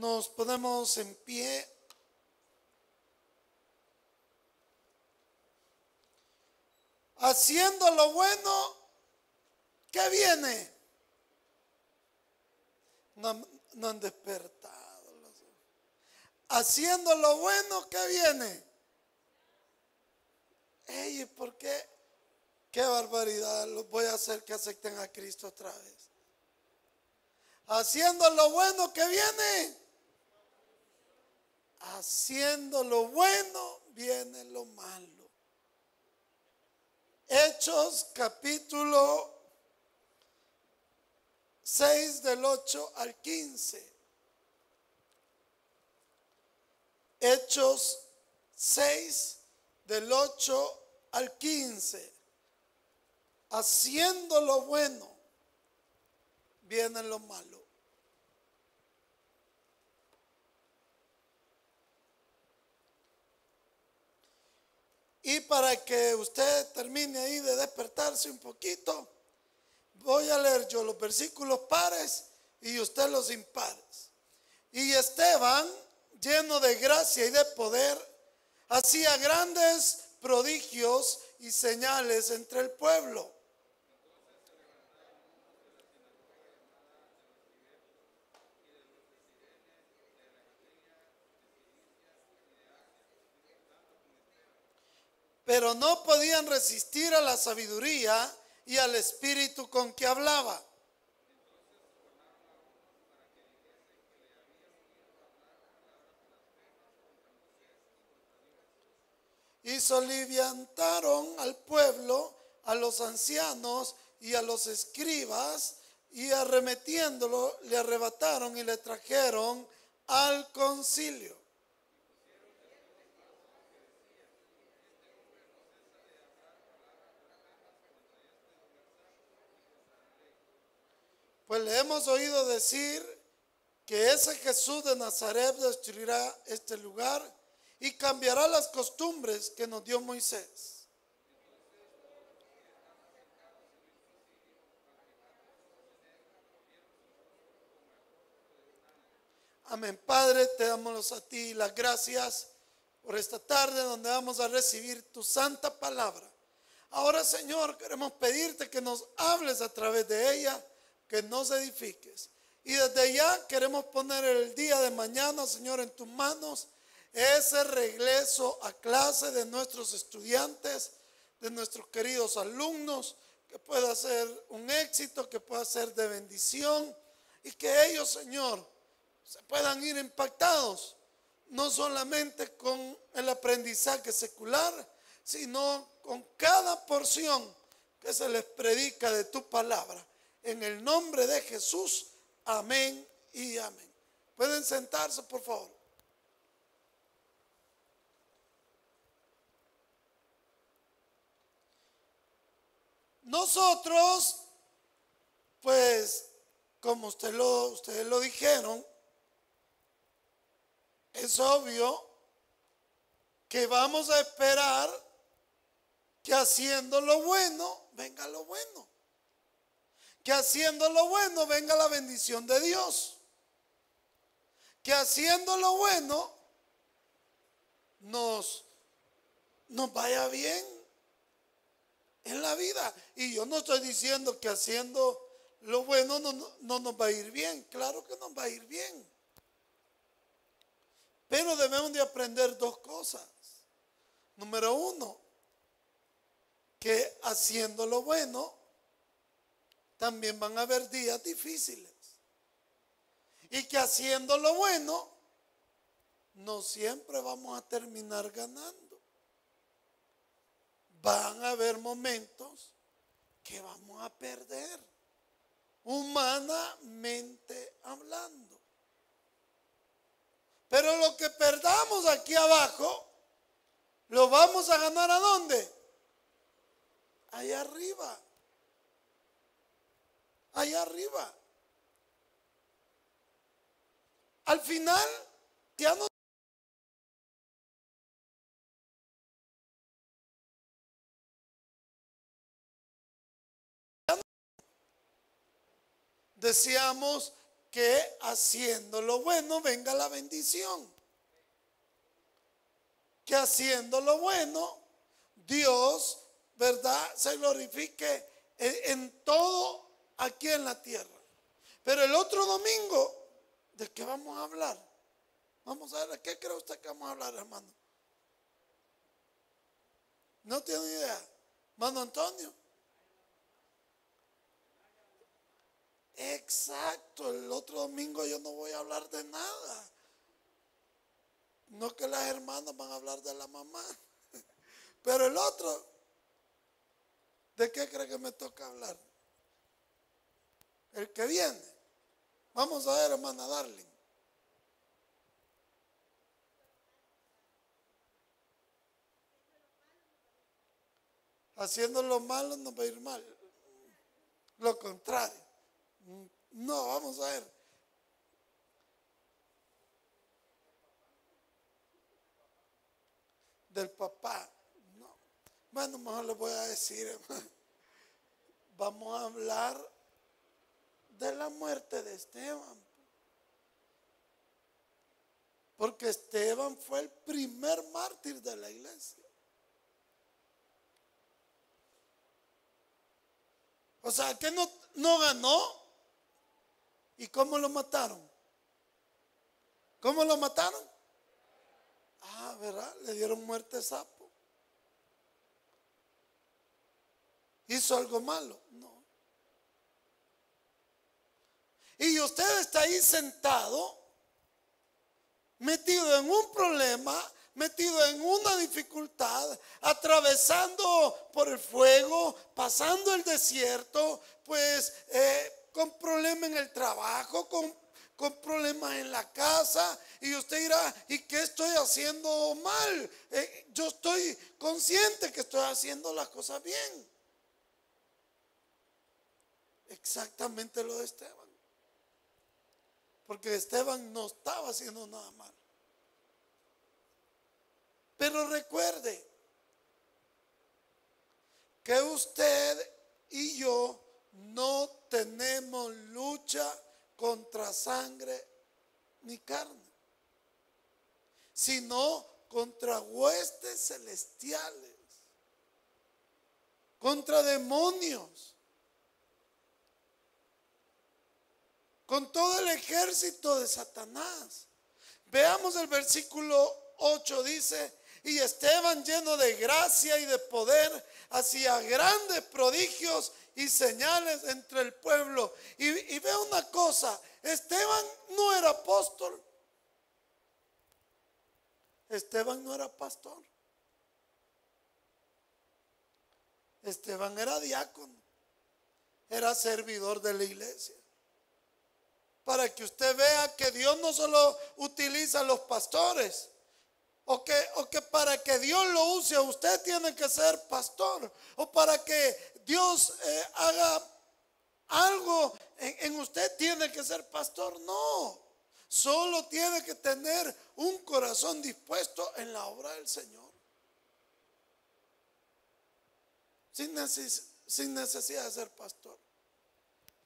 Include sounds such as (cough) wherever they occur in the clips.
Nos ponemos en pie. Haciendo lo bueno, ¿qué viene? No, no han despertado. Haciendo lo bueno, ¿qué viene? Ey, ¿por qué? Qué barbaridad. Los voy a hacer que acepten a Cristo otra vez. Haciendo lo bueno que viene. Haciendo lo bueno viene lo malo. Hechos capítulo 6 del 8 al 15. Hechos 6 del 8 al 15. Haciendo lo bueno viene lo malo. Y para que usted termine ahí de despertarse un poquito, voy a leer yo los versículos pares y usted los impares. Y Esteban, lleno de gracia y de poder, hacía grandes prodigios y señales entre el pueblo. Pero no podían resistir a la sabiduría y al espíritu con que hablaba. Y soliviantaron al pueblo, a los ancianos y a los escribas, y arremetiéndolo le arrebataron y le trajeron al concilio. Pues le hemos oído decir que ese Jesús de Nazaret destruirá este lugar y cambiará las costumbres que nos dio Moisés. Amén. Padre, te damos a ti las gracias por esta tarde donde vamos a recibir tu santa palabra. Ahora, Señor, queremos pedirte que nos hables a través de ella que nos edifiques. Y desde ya queremos poner el día de mañana, Señor, en tus manos, ese regreso a clase de nuestros estudiantes, de nuestros queridos alumnos, que pueda ser un éxito, que pueda ser de bendición y que ellos, Señor, se puedan ir impactados, no solamente con el aprendizaje secular, sino con cada porción que se les predica de tu palabra. En el nombre de Jesús, amén y amén. Pueden sentarse, por favor. Nosotros, pues, como usted lo, ustedes lo dijeron, es obvio que vamos a esperar que haciendo lo bueno, venga lo bueno que haciendo lo bueno venga la bendición de Dios. Que haciendo lo bueno nos, nos vaya bien en la vida. Y yo no estoy diciendo que haciendo lo bueno no, no nos va a ir bien. Claro que nos va a ir bien. Pero debemos de aprender dos cosas. Número uno, que haciendo lo bueno también van a haber días difíciles. Y que haciendo lo bueno, no siempre vamos a terminar ganando. Van a haber momentos que vamos a perder, humanamente hablando. Pero lo que perdamos aquí abajo, lo vamos a ganar a dónde? Allá arriba allá arriba. Al final, ya no decíamos que haciendo lo bueno venga la bendición. Que haciendo lo bueno, Dios, ¿verdad? Se glorifique en, todo aquí en la tierra. Pero el otro domingo, ¿de qué vamos a hablar? Vamos a ver, ¿de qué cree usted que vamos a hablar, hermano? No tiene idea. Hermano Antonio. Exacto, el otro domingo yo no voy a hablar de nada. No que las hermanas van a hablar de la mamá. (laughs) Pero el otro, ¿de qué cree que me toca hablar? El que viene. Vamos a ver, hermana Darling. Haciendo lo malo no va a ir mal. Lo contrario. No, vamos a ver. Del papá. No. Bueno, mejor le voy a decir, (laughs) Vamos a hablar de la muerte de Esteban. Porque Esteban fue el primer mártir de la iglesia. O sea, que no, no ganó ¿Y cómo lo mataron? ¿Cómo lo mataron? Ah, ¿verdad? Le dieron muerte sapo. ¿Hizo algo malo? No. Y usted está ahí sentado, metido en un problema, metido en una dificultad, atravesando por el fuego, pasando el desierto, pues eh, con problemas en el trabajo, con, con problemas en la casa. Y usted dirá, ¿y qué estoy haciendo mal? Eh, yo estoy consciente que estoy haciendo las cosas bien. Exactamente lo de Esteban. Porque Esteban no estaba haciendo nada mal. Pero recuerde que usted y yo no tenemos lucha contra sangre ni carne, sino contra huestes celestiales, contra demonios, con todo el ejército de Satanás. Veamos el versículo 8, dice, y Esteban lleno de gracia y de poder hacía grandes prodigios y señales entre el pueblo. Y, y ve una cosa, Esteban no era apóstol. Esteban no era pastor. Esteban era diácono. Era servidor de la iglesia. Para que usted vea que Dios no solo utiliza a los pastores, o que, o que para que Dios lo use usted tiene que ser pastor. O para que Dios eh, haga algo en, usted tiene que ser pastor. No. Solo tiene que tener un corazón dispuesto en la obra del Señor. Sin, sin, necesidad de ser pastor.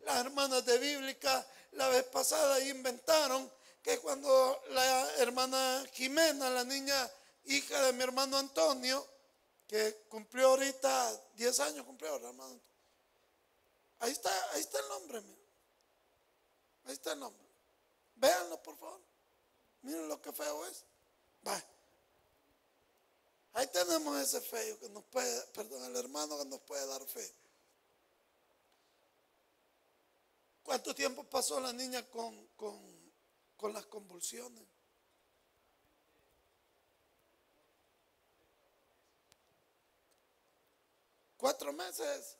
Las hermanas de bíblica la vez pasada inventaron que cuando la hermana Jimena, la niña hija de mi hermano Antonio, que cumplió ahorita 10 años, cumplió, hermano. Ahí está, ahí está el nombre, Ahí está el nombre. Véanlo, por favor. Miren lo que feo es. Va. Ahí tenemos ese feo que nos puede, perdón, el hermano que nos puede dar fe. ¿Cuánto tiempo pasó la niña con, con las convulsiones. Cuatro meses.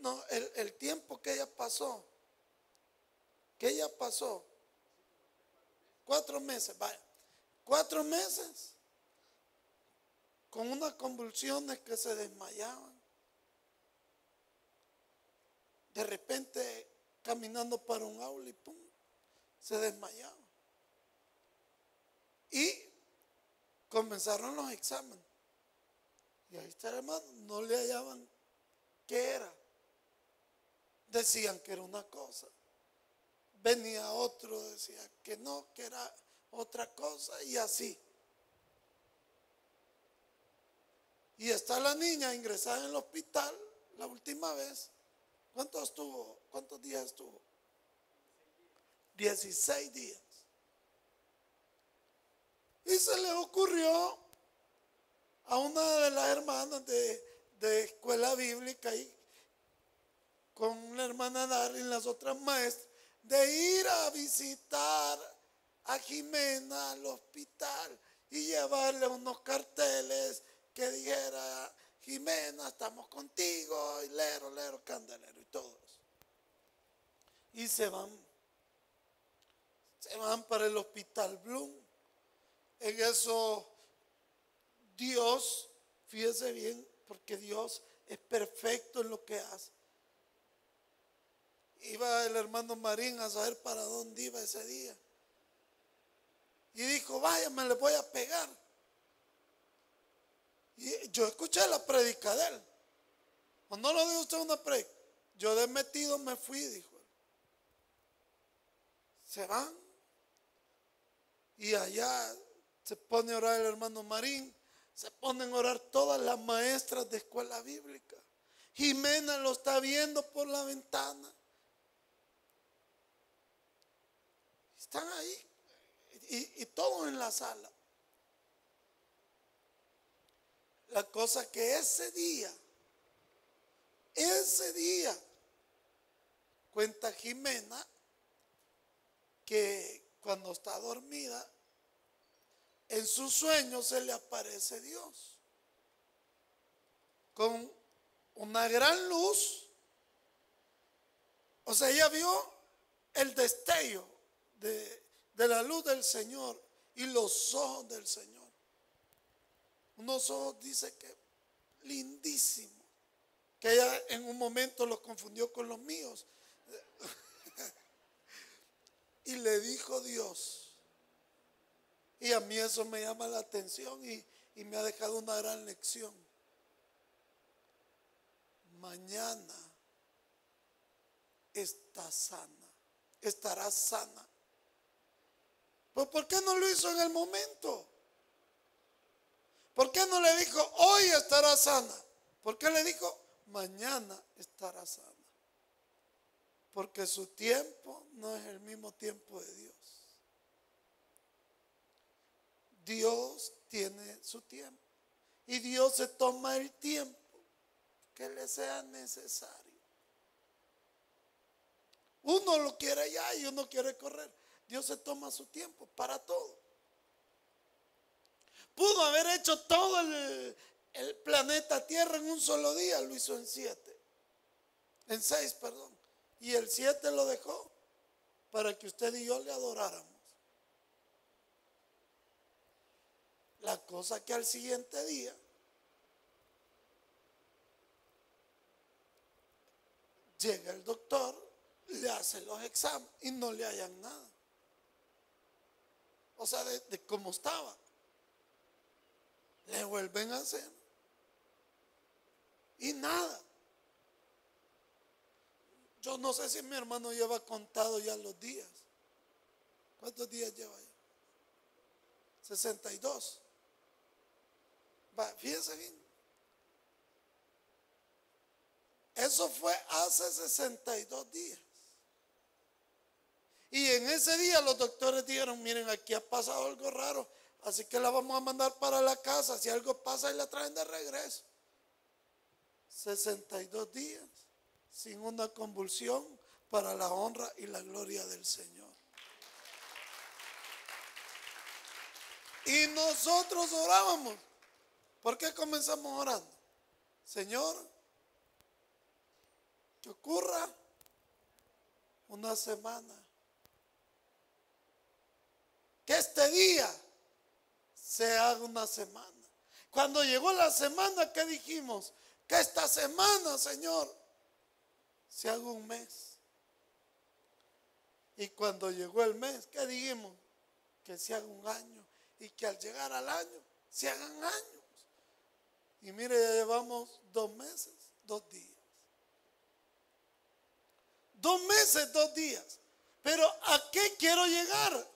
No, el, el, tiempo que ella pasó, que ella pasó, cuatro meses, vaya, cuatro meses, con unas convulsiones que se desmayaban de repente caminando para un aula y pum, se desmayaba. Y comenzaron los exámenes. Y ahí está hermano, no le hallaban qué era. Decían que era una cosa. Venía otro, decía que no, que era otra cosa y así. Y está la niña ingresada en el hospital la última vez. ¿Cuántos estuvo? ¿Cuántos días estuvo? 16 días. Y se le ocurrió a una de las hermanas de, escuela bíblica y con la hermana Darlene y las otras maestras de ir a visitar a Jimena al hospital y llevarle unos carteles que dijera, Jimena, estamos contigo, y lero, lero, candelero y todos. Y se van, se van para el hospital Bloom. En eso Dios, fíjese bien, porque Dios es perfecto en lo que hace. Iba el hermano Marín a saber para dónde iba ese día. Y dijo, vaya, me le voy a pegar. Yo escuché la predica de él. ¿O no lo dijo una predica? Yo de metido me fui, dijo él. Se van. Y allá se pone a orar el hermano Marín. Se ponen a orar todas las maestras de escuela bíblica. Jimena lo está viendo por la ventana. Están ahí. Y todos en la sala. La cosa que ese día, ese día, cuenta Jimena que cuando está dormida, en su sueño se le aparece Dios con una gran luz. O sea, ella vio el destello de, de la luz del Señor y los ojos del Señor. Unos ojos dice que lindísimos, que ella en un momento los confundió con los míos. (laughs) y le dijo Dios, y a mí eso me llama la atención y, y me ha dejado una gran lección. Mañana está sana, estará sana. Pues ¿por qué no lo hizo en el momento? ¿Por qué no le dijo, hoy estará sana? ¿Por qué le dijo, mañana estará sana? Porque su tiempo no es el mismo tiempo de Dios. Dios tiene su tiempo. Y Dios se toma el tiempo que le sea necesario. Uno lo quiere ya y uno quiere correr. Dios se toma su tiempo para todo. Pudo haber hecho todo el, planeta Tierra en un solo día, lo hizo en siete. En seis, perdón. Y el siete lo dejó para que usted y yo le adoráramos. La cosa que al siguiente día llega el doctor, le hace los exámenes y no le hayan nada. O sea, de cómo estaba le vuelven a hacer. Y nada. Yo no sé si mi hermano lleva contado ya los días. ¿Cuántos días lleva ya? 62. Va, fíjense bien. Eso fue hace 62 días. Y en ese día los doctores dijeron, miren, aquí ha pasado algo raro. Así que la vamos a mandar para la casa. Si algo pasa, y la traen de regreso. 62 días sin una convulsión para la honra y la gloria del Señor. Y nosotros orábamos. ¿Por qué comenzamos orando? Señor, que ocurra una semana. Que este día se haga una semana. Cuando llegó la semana, ¿qué dijimos? Que esta semana, Señor, se haga un mes. Y cuando llegó el mes, ¿qué dijimos? Que se haga un año. Y que al llegar al año, se hagan años. Y mire, ya llevamos dos meses, dos días. Dos meses, dos días. Pero ¿a qué quiero llegar?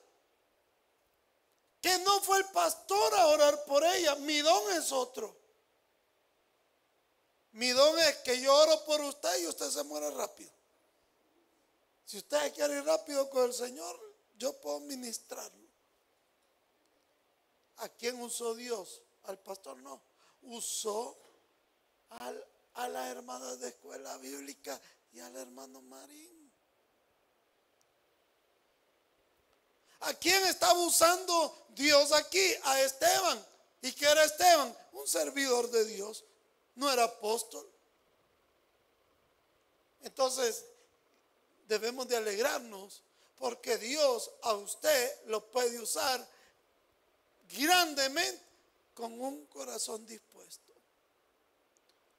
Que no fue el pastor a orar por ella. Mi don es otro. Mi don es que yo oro por usted y usted se muere rápido. Si usted quiere ir rápido con el Señor, yo puedo ministrarlo. ¿A quién usó Dios? Al pastor no. Usó a la hermana de escuela bíblica y al hermano Marín. ¿A quién estaba usando Dios aquí? A Esteban. ¿Y qué era Esteban? Un servidor de Dios. No era apóstol. Entonces, debemos de alegrarnos porque Dios a usted lo puede usar grandemente con un corazón dispuesto.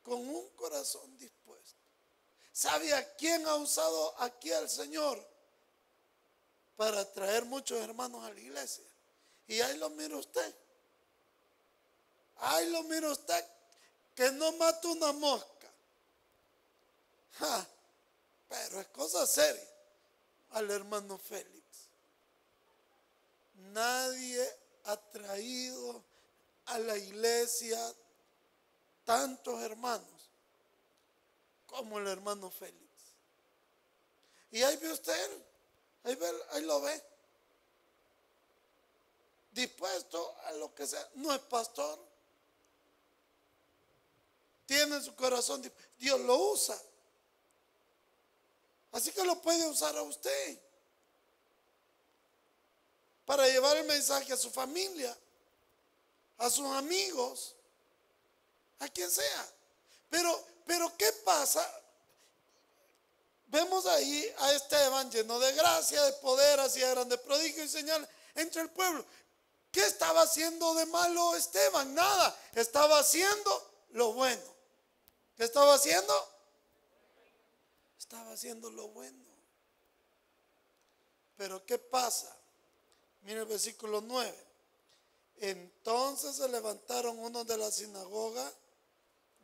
Con un corazón dispuesto. ¿Sabe a quién ha usado aquí al Señor? Para traer muchos hermanos a la iglesia. Y ahí lo mira usted. Ahí lo mira usted que no mata una mosca. pero es cosa seria al hermano Félix. Nadie ha traído a la iglesia tantos hermanos como el hermano Félix. Y ahí ve usted, ahí, lo ve. Dispuesto a lo que sea. No es pastor. Tiene su corazón. Dios lo usa. Así que lo puede usar a usted para llevar el mensaje a su familia, a sus amigos, a quien sea. Pero, pero ¿qué pasa? Vemos ahí a Esteban lleno de gracia, de poder, hacía grandes prodigios y señales entre el pueblo. ¿Qué estaba haciendo de malo Esteban? Nada. Estaba haciendo lo bueno. ¿Qué estaba haciendo? Estaba haciendo lo bueno. Pero ¿qué pasa? Mire el versículo 9. Entonces se levantaron unos de la sinagoga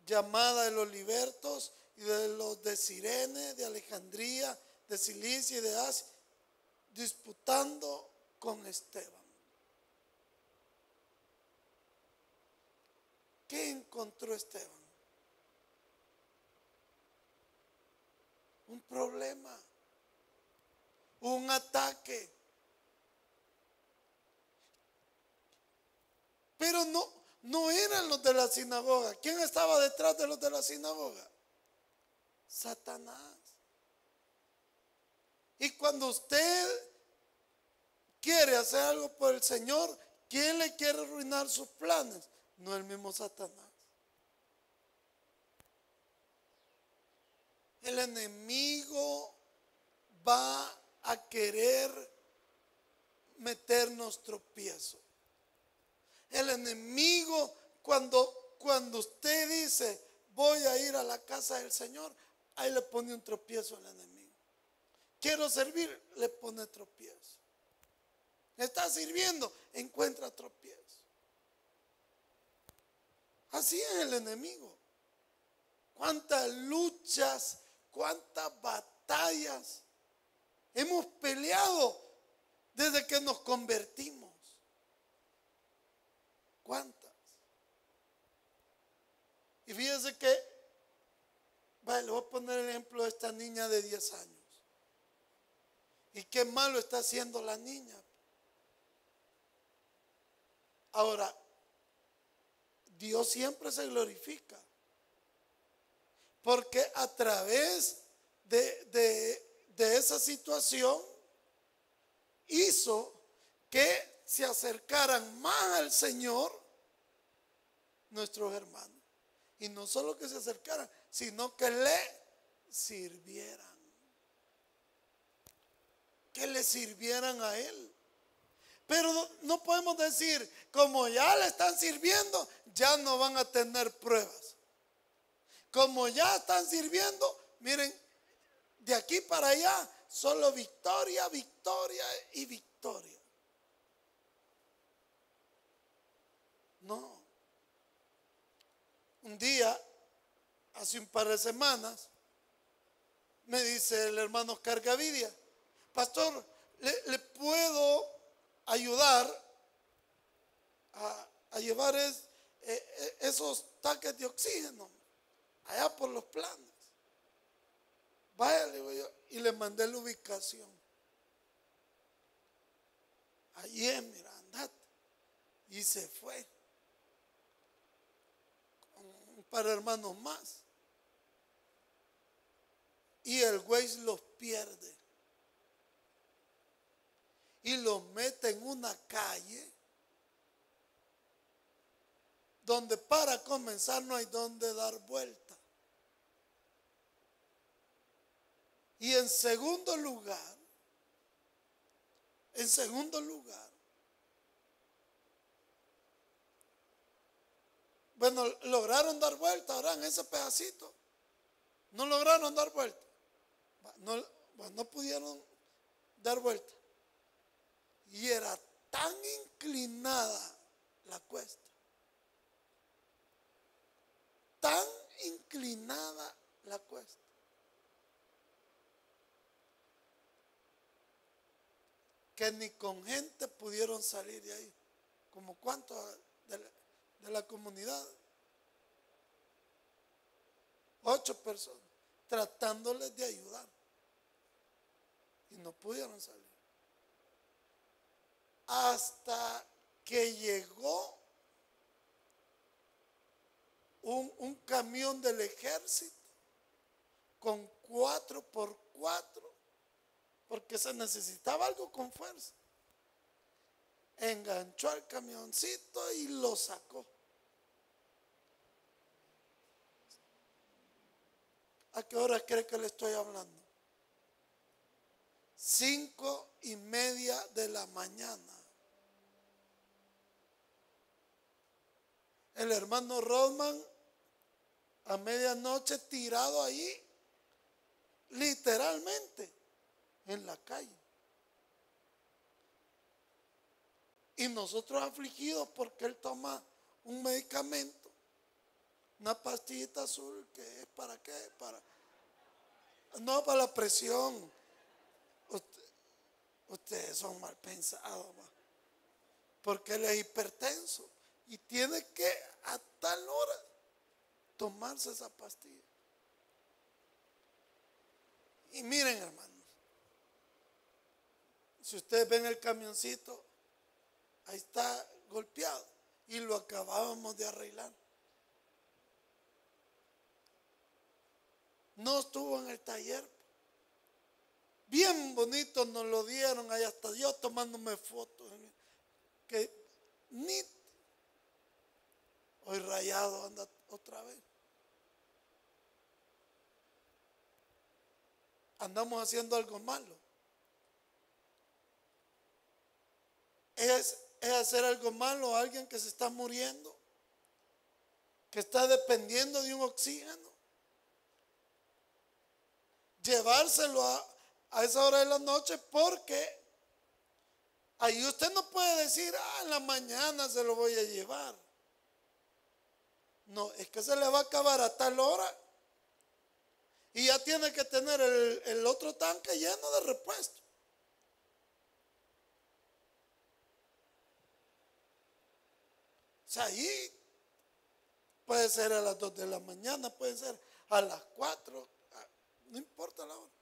llamada de los libertos y de los de Sirene, de Alejandría, de Cilicia y de Asia, disputando con Esteban. ¿Qué encontró Esteban? Un problema, un ataque Pero no, no eran los de la sinagoga. ¿Quién estaba detrás de los de la sinagoga? Satanás. Y cuando usted quiere hacer algo por el Señor, ¿quién le quiere arruinar sus planes? No el mismo Satanás. El enemigo va a querer meternos tropiezos. El enemigo, cuando, cuando usted dice, voy a ir a la casa del Señor, ahí le pone un tropiezo al enemigo. Quiero servir, le pone tropiezo. Está sirviendo, encuentra tropiezo. Así es el enemigo. Cuántas luchas, cuántas batallas hemos peleado desde que nos convertimos. ¿Cuántas? Y fíjense que, vale, le voy a poner el ejemplo de esta niña de 10 años. Y qué malo está haciendo la niña. Ahora, Dios siempre se glorifica. Porque a través de, de, de esa situación hizo que se acercaran más al Señor nuestros hermanos. Y no solo que se acercaran, sino que le sirvieran. Que le sirvieran a Él. Pero no, podemos decir, como ya le están sirviendo, ya no van a tener pruebas. Como ya están sirviendo, miren, de aquí para allá, solo victoria, victoria y victoria. No. un día, hace un par de semanas, me dice el hermano Cargavidia, pastor, ¿le, puedo ayudar a, llevar e, e, esos tanques de oxígeno allá por los planes? Vaya, y le mandé la ubicación. Allí mira, andate. Y se fue. Con un par de hermanos más. Y el güey los pierde. Y los mete en una calle donde para comenzar no hay donde dar vuelta. Y en segundo lugar, en segundo lugar, bueno, lograron dar vuelta ahora en ese pedacito. No lograron dar vuelta. No, no pudieron dar vuelta. Y era tan inclinada la cuesta. Tan inclinada la cuesta que ni con gente pudieron salir de ahí. Como cuántos de la, comunidad. Ocho personas tratándoles de ayudar. Y no pudieron salir. Hasta que llegó un, un camión del ejército con cuatro por cuatro porque se necesitaba algo con fuerza. Enganchó al camioncito y lo sacó. ¿A qué hora cree que le estoy hablando? Cinco y media de la mañana. El hermano Rodman a medianoche tirado ahí, literalmente en la calle. Y nosotros afligidos porque él toma un medicamento, una pastillita azul que es para qué, para no para la presión. Ustedes son mal pensados, porque él es hipertenso y tiene que a tal hora tomarse esa pastilla. Y miren, hermano. Si ustedes ven el camioncito, ahí está golpeado y lo acabábamos de arreglar. No estuvo en el taller. Bien bonito nos lo dieron, ahí hasta yo tomándome fotos. Que ni hoy rayado anda otra vez. Andamos haciendo algo malo. es, hacer algo malo a alguien que se está muriendo, que está dependiendo de un oxígeno. Llevárselo a, a esa hora de la noche porque ahí usted no puede decir, ah, en la mañana se lo voy a llevar. No, es que se le va a acabar a tal hora. Y ya tiene que tener el, otro tanque lleno de repuesto. ahí puede ser a las 2 de la mañana, puede ser a las 4, no importa la hora.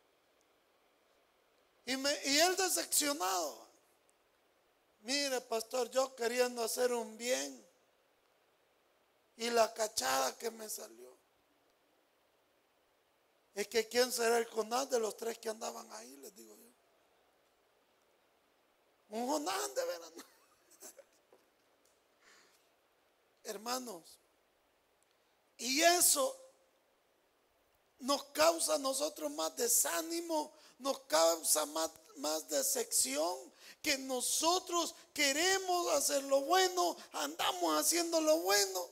Y, me, y él decepcionado. Mire, pastor, yo queriendo hacer un bien y la cachada que me salió. Es que quién será el Jonás de los tres que andaban ahí, les digo yo. Un Jonás de verano. (laughs) hermanos. Y eso nos causa a nosotros más desánimo, nos causa más, decepción, que nosotros queremos hacer lo bueno, andamos haciendo lo bueno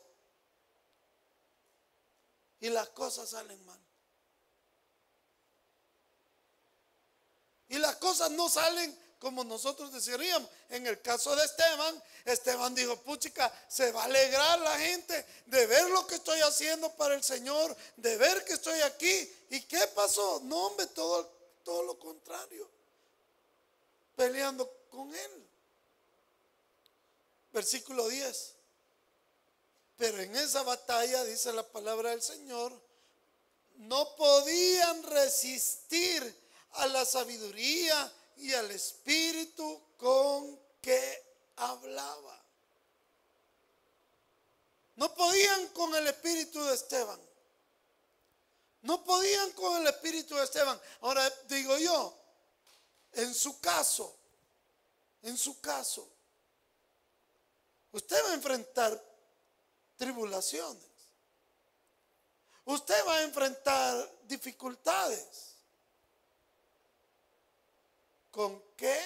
y las cosas salen mal. Y las cosas no salen como nosotros desearíamos. En el caso de Esteban, Esteban dijo, puchica, se va a alegrar la gente de ver lo que estoy haciendo para el Señor, de ver que estoy aquí. ¿Y qué pasó? No, hombre, todo, todo lo contrario. Peleando con él. Versículo 10. Pero en esa batalla, dice la palabra del Señor, no podían resistir a la sabiduría y al espíritu con que hablaba. No podían con el espíritu de Esteban. No podían con el espíritu de Esteban. Ahora digo yo, en su caso, en su caso, usted va a enfrentar tribulaciones. Usted va a enfrentar dificultades. ¿Con qué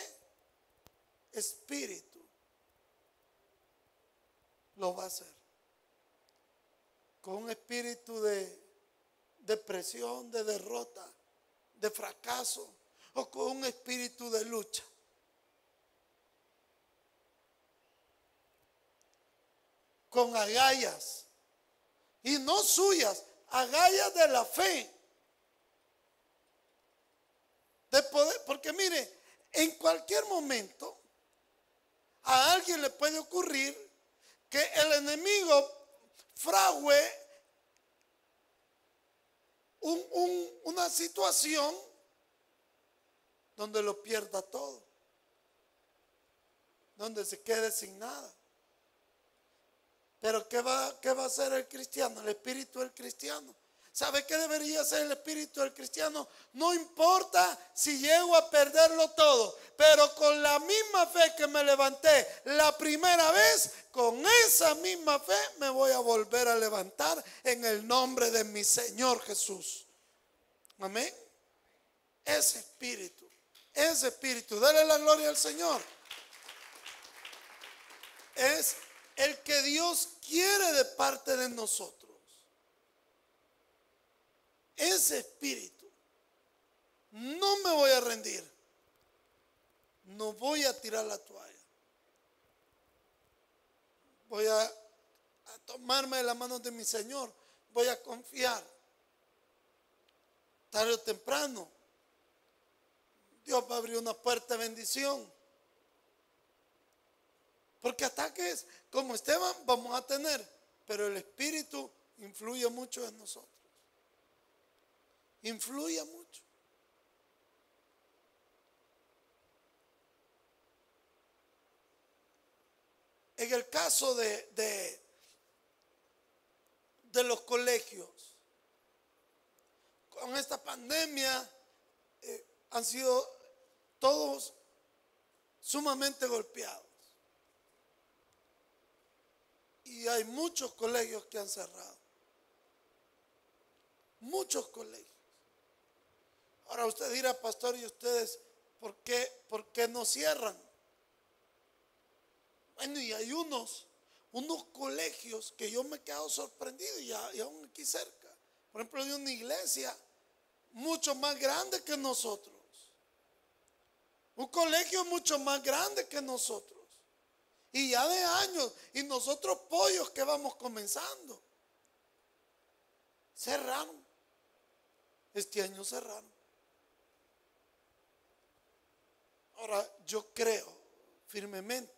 espíritu lo va a hacer? ¿Con un espíritu de depresión, de derrota, de fracaso o con un espíritu de lucha? Con agallas y no suyas, agallas de la fe. De poder, porque mire, en cualquier momento a alguien le puede ocurrir que el enemigo frague una situación donde lo pierda todo, donde se quede sin nada. Pero ¿qué va, ¿qué va a hacer el cristiano? El espíritu del cristiano ¿Sabe qué debería ser el espíritu del cristiano? No importa si llego a perderlo todo, pero con la misma fe que me levanté la primera vez, con esa misma fe me voy a volver a levantar en el nombre de mi Señor Jesús. Amén. Ese espíritu, ese espíritu, dale la gloria al Señor. Es el que Dios quiere de parte de nosotros ese espíritu, no me voy a rendir. No voy a tirar la toalla. Voy a, tomarme de la mano de mi Señor. Voy a confiar. Tarde o temprano, Dios va a abrir una puerta de bendición. Porque ataques como Esteban vamos a tener, pero el Espíritu influye mucho en nosotros influye mucho. En el caso de, de, los colegios, con esta pandemia eh, han sido todos sumamente golpeados. Y hay muchos colegios que han cerrado. Muchos colegios. Ahora usted dirá, pastor, ¿y ustedes por qué, por qué no cierran? Bueno, y hay unos, unos colegios que yo me he quedado sorprendido y, aún aquí cerca. Por ejemplo, de una iglesia mucho más grande que nosotros. Un colegio mucho más grande que nosotros. Y ya de años. Y nosotros pollos que vamos comenzando. Cerraron. Este año cerraron. Ahora, yo creo firmemente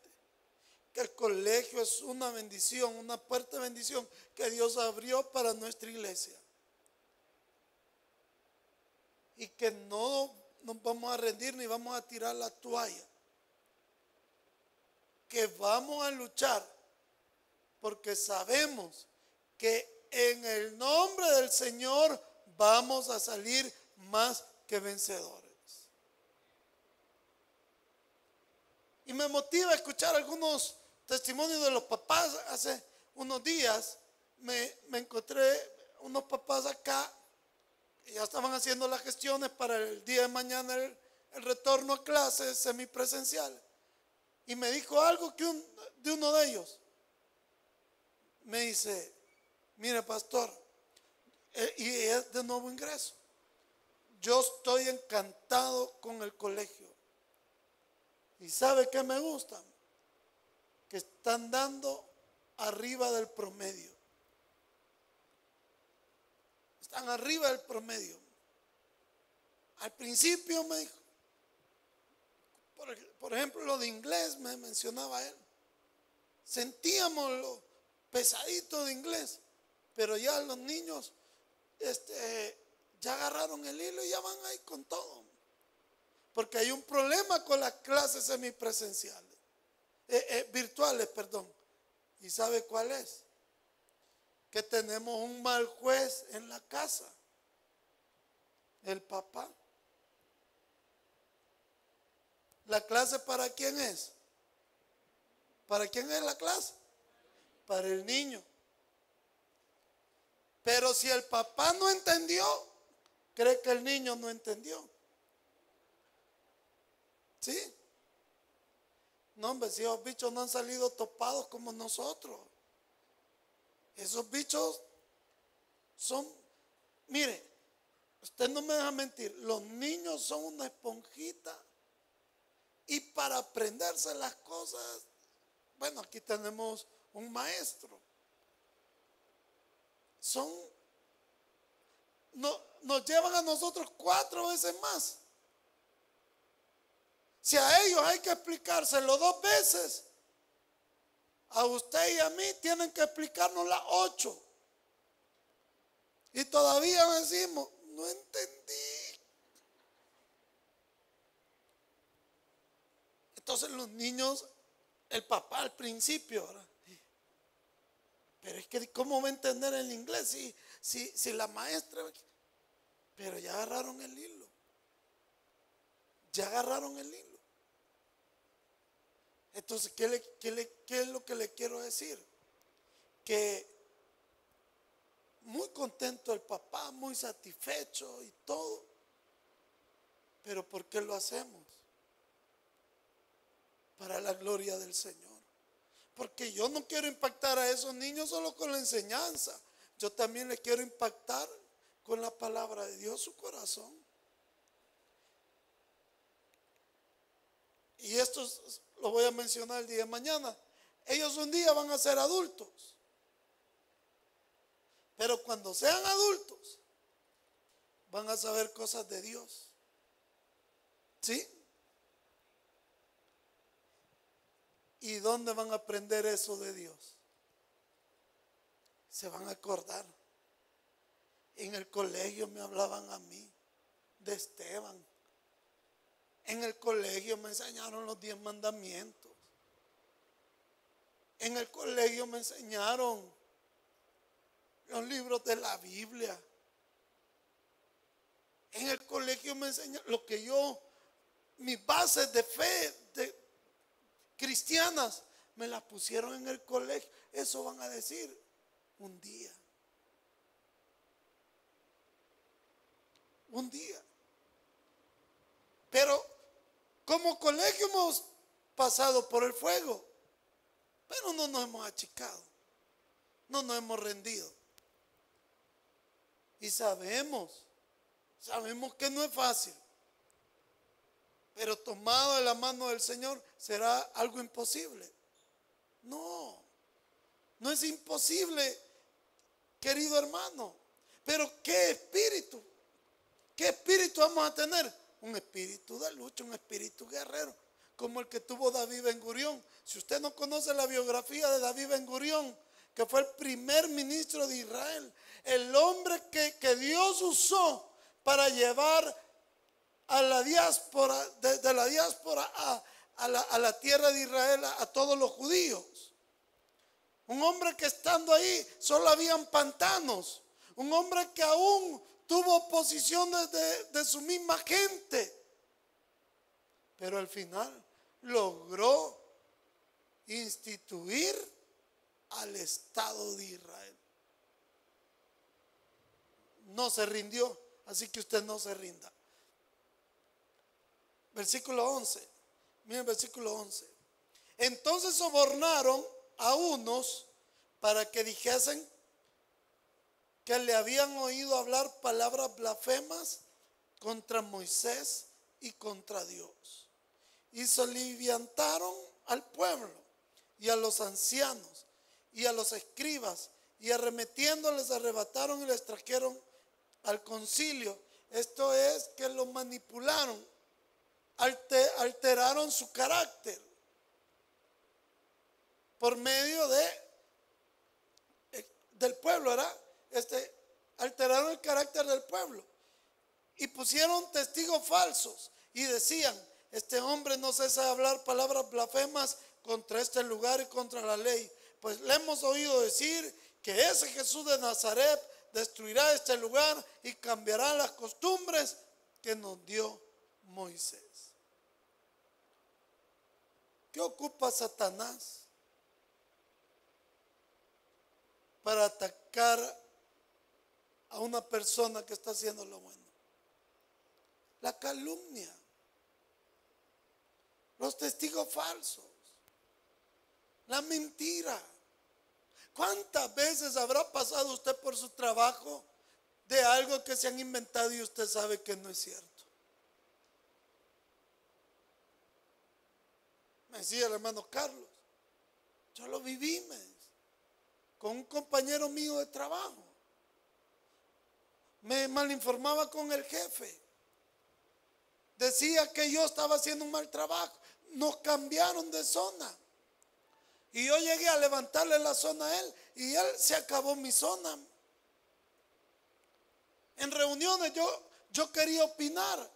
que el colegio es una bendición, una puerta de bendición que Dios abrió para nuestra iglesia. Y que no nos vamos a rendir ni vamos a tirar la toalla. Que vamos a luchar porque sabemos que en el nombre del Señor vamos a salir más que vencedores. Y me motiva a escuchar algunos testimonios de los papás. Hace unos días me, encontré unos papás acá y ya estaban haciendo las gestiones para el día de mañana el, retorno a clases semipresencial. Y me dijo algo que de uno de ellos. Me dice, mire pastor, eh, y es de nuevo ingreso. Yo estoy encantado con el colegio ¿Y sabe qué me gusta? Que están dando arriba del promedio. Están arriba del promedio. Al principio me dijo, por, ejemplo, lo de inglés me mencionaba él. Sentíamos lo pesadito de inglés, pero ya los niños este, ya agarraron el hilo y ya van ahí con todo. Porque hay un problema con las clases semipresenciales, eh, eh, virtuales, perdón. ¿Y sabe cuál es? Que tenemos un mal juez en la casa, el papá. ¿La clase para quién es? ¿Para quién es la clase? Para el niño. Pero si el papá no entendió, cree que el niño no entendió. ¿Sí? No, hombre, si esos bichos no han salido topados como nosotros. Esos bichos son, mire, usted no me deja mentir, los niños son una esponjita y para aprenderse las cosas, bueno, aquí tenemos un maestro. Son, no, nos llevan a nosotros cuatro veces más. Si a ellos hay que explicárselo dos veces, a usted y a mí tienen que explicarnos las ocho. Y todavía decimos, no entendí. Entonces los niños, el papá al principio, pero es que ¿cómo va a entender el inglés si, si, si la maestra... Pero ya agarraron el hilo. Ya agarraron el hilo. Entonces, ¿qué, es lo que le quiero decir? Que muy contento el papá, muy satisfecho y todo. Pero ¿por qué lo hacemos? Para la gloria del Señor. Porque yo no quiero impactar a esos niños solo con la enseñanza. Yo también les quiero impactar con la palabra de Dios su corazón. Y esto lo voy a mencionar el día de mañana. Ellos un día van a ser adultos. Pero cuando sean adultos, van a saber cosas de Dios. ¿Sí? ¿Y dónde van a aprender eso de Dios? Se van a acordar. En el colegio me hablaban a mí de Esteban. En el colegio me enseñaron los diez mandamientos. En el colegio me enseñaron los libros de la Biblia. En el colegio me enseñaron lo que yo, mis bases de fe cristianas, me las pusieron en el colegio. Eso van a decir un día. Un día. Pero como colegio hemos pasado por el fuego, pero no nos hemos achicado, no nos hemos rendido. Y sabemos, sabemos que no es fácil, pero tomado de la mano del Señor será algo imposible. No, no es imposible, querido hermano, pero ¿qué espíritu? ¿Qué espíritu vamos a tener? Un espíritu de lucha, un espíritu guerrero, como el que tuvo David Ben Gurión. Si usted no conoce la biografía de David Ben Gurión, que fue el primer ministro de Israel, el hombre que, Dios usó para llevar a la diáspora, de, la diáspora a, la, a, la, tierra de Israel, a, todos los judíos. Un hombre que estando ahí solo habían pantanos. Un hombre que aún tuvo oposición de, de su misma gente. Pero al final logró instituir al Estado de Israel. No se rindió, así que usted no se rinda. Versículo 11. Miren versículo 11. Entonces sobornaron a unos para que dijesen que le habían oído hablar palabras blasfemas contra Moisés y contra Dios. y soliviantaron al pueblo y a los ancianos y a los escribas y arremetiéndoles arrebataron y les trajeron al concilio. Esto es que lo manipularon, alteraron su carácter por medio de eh, del pueblo, ¿verdad? Este, alteraron el carácter del pueblo y pusieron testigos falsos y decían, este hombre no cesa hablar palabras blasfemas contra este lugar y contra la ley. Pues le hemos oído decir que ese Jesús de Nazaret destruirá este lugar y cambiará las costumbres que nos dio Moisés. ¿Qué ocupa Satanás para atacar a una persona que está haciendo lo bueno? La calumnia, los testigos falsos, la mentira. ¿Cuántas veces habrá pasado usted por su trabajo de algo que se han inventado y usted sabe que no es cierto? Me decía el hermano Carlos, yo lo viví con un compañero mío de trabajo. Me malinformaba con el jefe. Decía que yo estaba haciendo un mal trabajo. Nos cambiaron de zona. Y yo llegué a levantarle la zona a él y él se acabó mi zona. En reuniones yo, yo quería opinar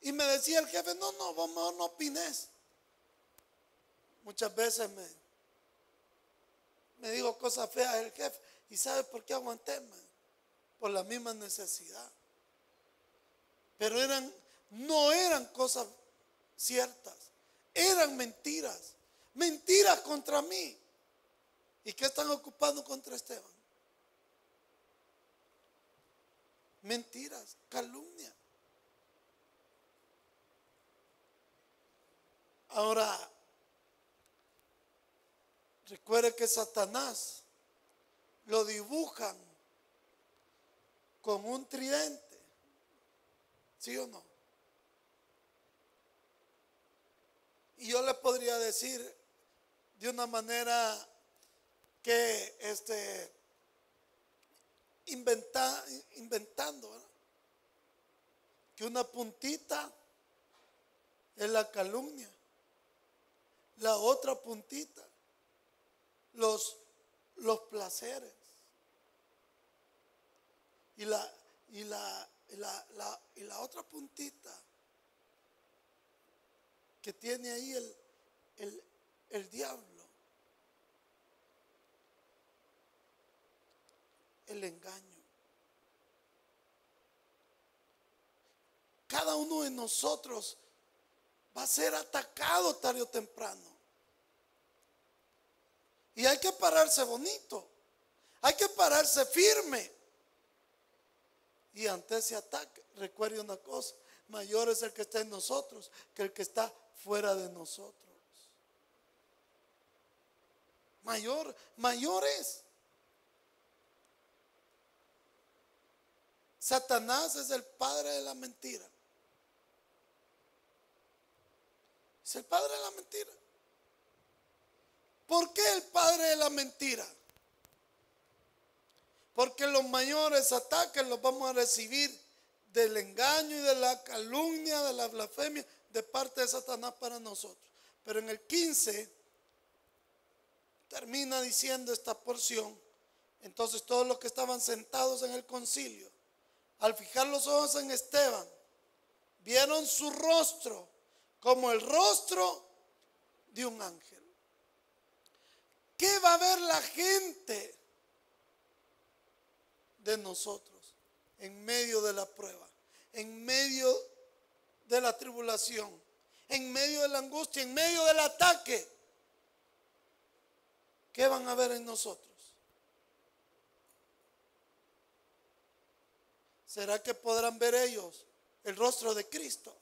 y me decía el jefe, no, no, vos no opines. Muchas veces me, me dijo cosas feas el jefe. ¿Y sabe por qué aguanté? Por la misma necesidad. Pero eran, no eran cosas ciertas, eran mentiras. Mentiras contra mí. ¿Y qué están ocupando contra Esteban? Mentiras, calumnia. Ahora, recuerde que Satanás lo dibujan con un tridente. ¿Sí o no? Y yo le podría decir, de una manera que este, inventa, inventando, que una puntita es la calumnia, la otra puntita, los, los placeres. Y la, y la, y la, y la otra puntita que tiene ahí el, el, el diablo. El engaño. Cada uno de nosotros va a ser atacado tarde o temprano. Y hay que pararse bonito. Hay que pararse firme. Y ante ese ataque, recuerde una cosa, mayor es el que está en nosotros que el que está fuera de nosotros mayor, mayores. Satanás es el padre de la mentira. Es el padre de la mentira. ¿Por qué el padre de la mentira? Porque los mayores ataques los vamos a recibir del engaño y de la calumnia, de la blasfemia de parte de Satanás para nosotros. Pero en el 15 termina diciendo esta porción. Entonces todos los que estaban sentados en el concilio, al fijar los ojos en Esteban, vieron su rostro como el rostro de un ángel. ¿Qué va a ver la gente de nosotros en medio de la prueba, en medio de la tribulación, en medio de la angustia, en medio del ataque? ¿qué van a ver en nosotros? ¿Será que podrán ver ellos el rostro de Cristo?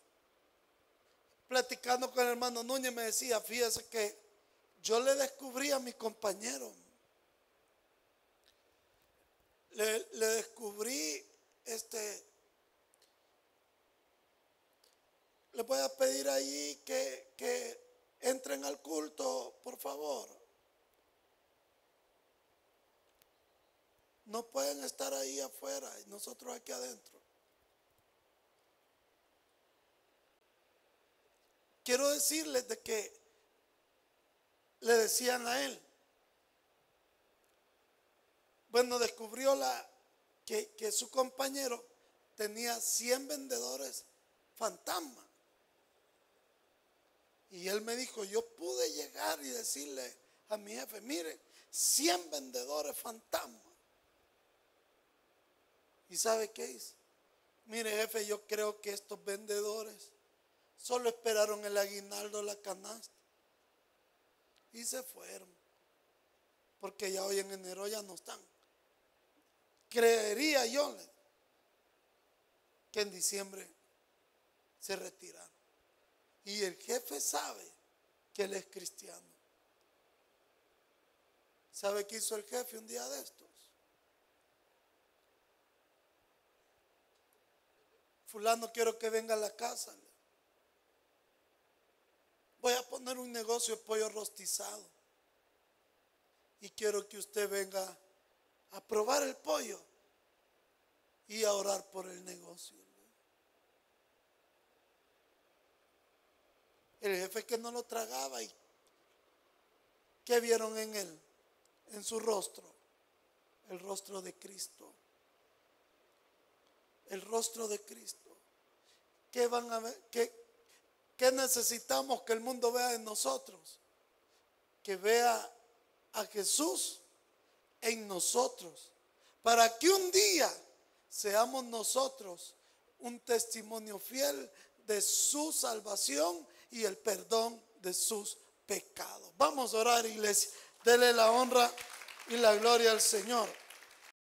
Platicando con el hermano Núñez me decía, fíjese que yo le descubrí a mi compañero, le, le descubrí este les voy a pedir ahí que, que entren al culto, por favor. No pueden estar ahí afuera y nosotros aquí adentro. Quiero decirles de que le decían a él, bueno, descubrió la, que, que su compañero tenía 100 vendedores fantasma. Y él me dijo, yo pude llegar y decirle a mi jefe, mire, 100 vendedores fantasma. ¿Y sabe qué hizo? Mire, jefe, yo creo que estos vendedores solo esperaron el aguinaldo, la canasta. Y se fueron. Porque ya hoy en enero ya no están. Creería yo que en diciembre se retiraron. Y el jefe sabe que él es cristiano. ¿Sabe qué hizo el jefe un día de estos? Fulano, quiero que venga a la casa. Voy a poner un negocio de pollo rostizado. Y quiero que usted venga a probar el pollo y a orar por el negocio. El jefe que no lo tragaba y ¿qué vieron en él? En su rostro. El rostro de Cristo el rostro de Cristo. ¿Qué van a ver? ¿Qué, necesitamos que el mundo vea en nosotros? Que vea a Jesús en nosotros. Para que un día seamos nosotros un testimonio fiel de su salvación y el perdón de sus pecados. Vamos a orar, iglesia. Dele la honra y la gloria al Señor.